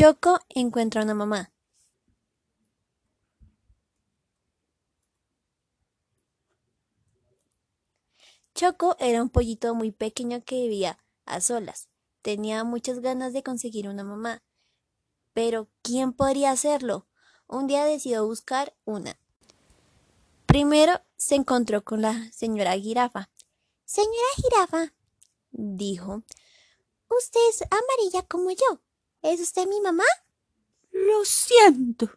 Choco encuentra una mamá. Choco era un pollito muy pequeño que vivía a solas. Tenía muchas ganas de conseguir una mamá. Pero, ¿quién podría hacerlo? Un día decidió buscar una. Primero se encontró con la señora Jirafa. Señora Jirafa, dijo, usted es amarilla como yo. ¿Es usted mi mamá? Lo siento.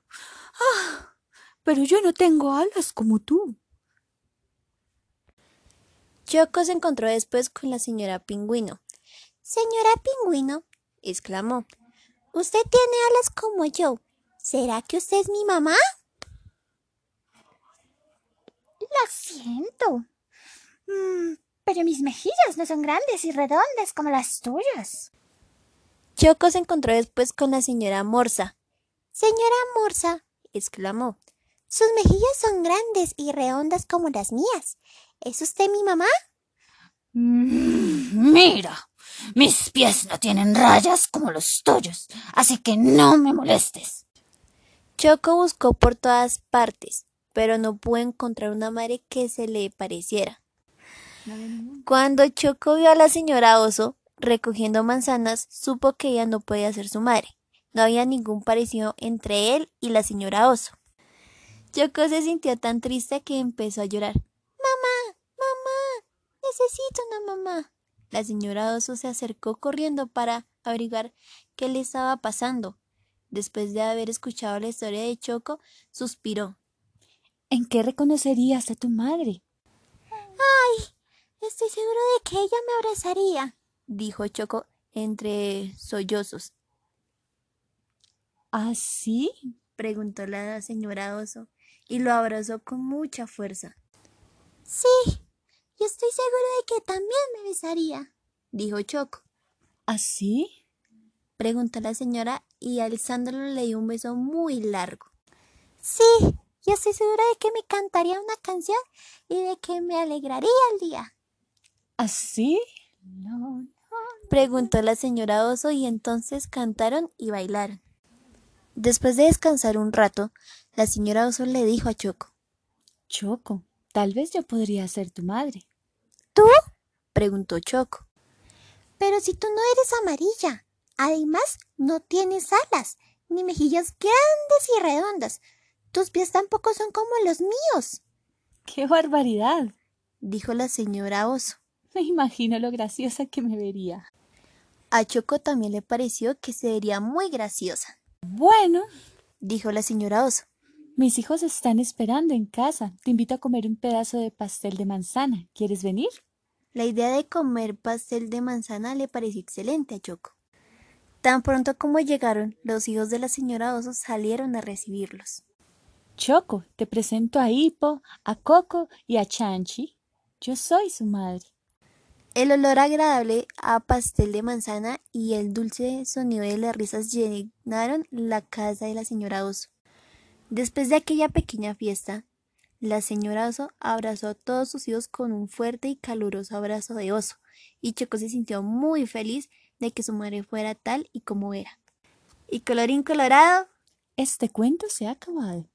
Ah, pero yo no tengo alas como tú. Choco se encontró después con la señora Pingüino. Señora Pingüino, exclamó, usted tiene alas como yo. ¿Será que usted es mi mamá? Lo siento. Mm, pero mis mejillas no son grandes y redondas como las tuyas. Choco se encontró después con la señora Morsa. Señora Morsa, exclamó, sus mejillas son grandes y redondas como las mías. ¿Es usted mi mamá? Mm, mira, mis pies no tienen rayas como los tuyos, así que no me molestes. Choco buscó por todas partes, pero no pudo encontrar una madre que se le pareciera. Cuando Choco vio a la señora Oso recogiendo manzanas, supo que ella no podía ser su madre. No había ningún parecido entre él y la señora Oso. Choco se sintió tan triste que empezó a llorar. Mamá, mamá, necesito una mamá. La señora Oso se acercó corriendo para averiguar qué le estaba pasando. Después de haber escuchado la historia de Choco, suspiró. ¿En qué reconocerías a tu madre? Ay, estoy seguro de que ella me abrazaría, dijo Choco entre sollozos. ¿Ah, sí? preguntó la señora Oso y lo abrazó con mucha fuerza. Sí, y estoy seguro de que también me besaría, dijo Choco. ¿Así? ¿Ah, preguntó la señora y alzándolo le dio un beso muy largo. Sí, y estoy segura de que me cantaría una canción y de que me alegraría el día. ¿Así? No, no, preguntó la señora Oso y entonces cantaron y bailaron. Después de descansar un rato, la señora Oso le dijo a Choco. Choco, tal vez yo podría ser tu madre. ¿Tú? preguntó Choco. Pero si tú no eres amarilla, además no tienes alas, ni mejillas grandes y redondas, tus pies tampoco son como los míos. ¡Qué barbaridad! dijo la señora Oso. Me imagino lo graciosa que me vería. A Choco también le pareció que se vería muy graciosa. Bueno, dijo la señora Oso. Mis hijos están esperando en casa. Te invito a comer un pedazo de pastel de manzana. ¿Quieres venir? La idea de comer pastel de manzana le pareció excelente a Choco. Tan pronto como llegaron, los hijos de la señora Oso salieron a recibirlos. Choco, te presento a Hippo, a Coco y a Chanchi. Yo soy su madre. El olor agradable a pastel de manzana y el dulce sonido de las risas llenaron la casa de la señora Oso. Después de aquella pequeña fiesta, la señora Oso abrazó a todos sus hijos con un fuerte y caluroso abrazo de oso, y Choco se sintió muy feliz de que su madre fuera tal y como era. Y colorín colorado, este cuento se ha acabado.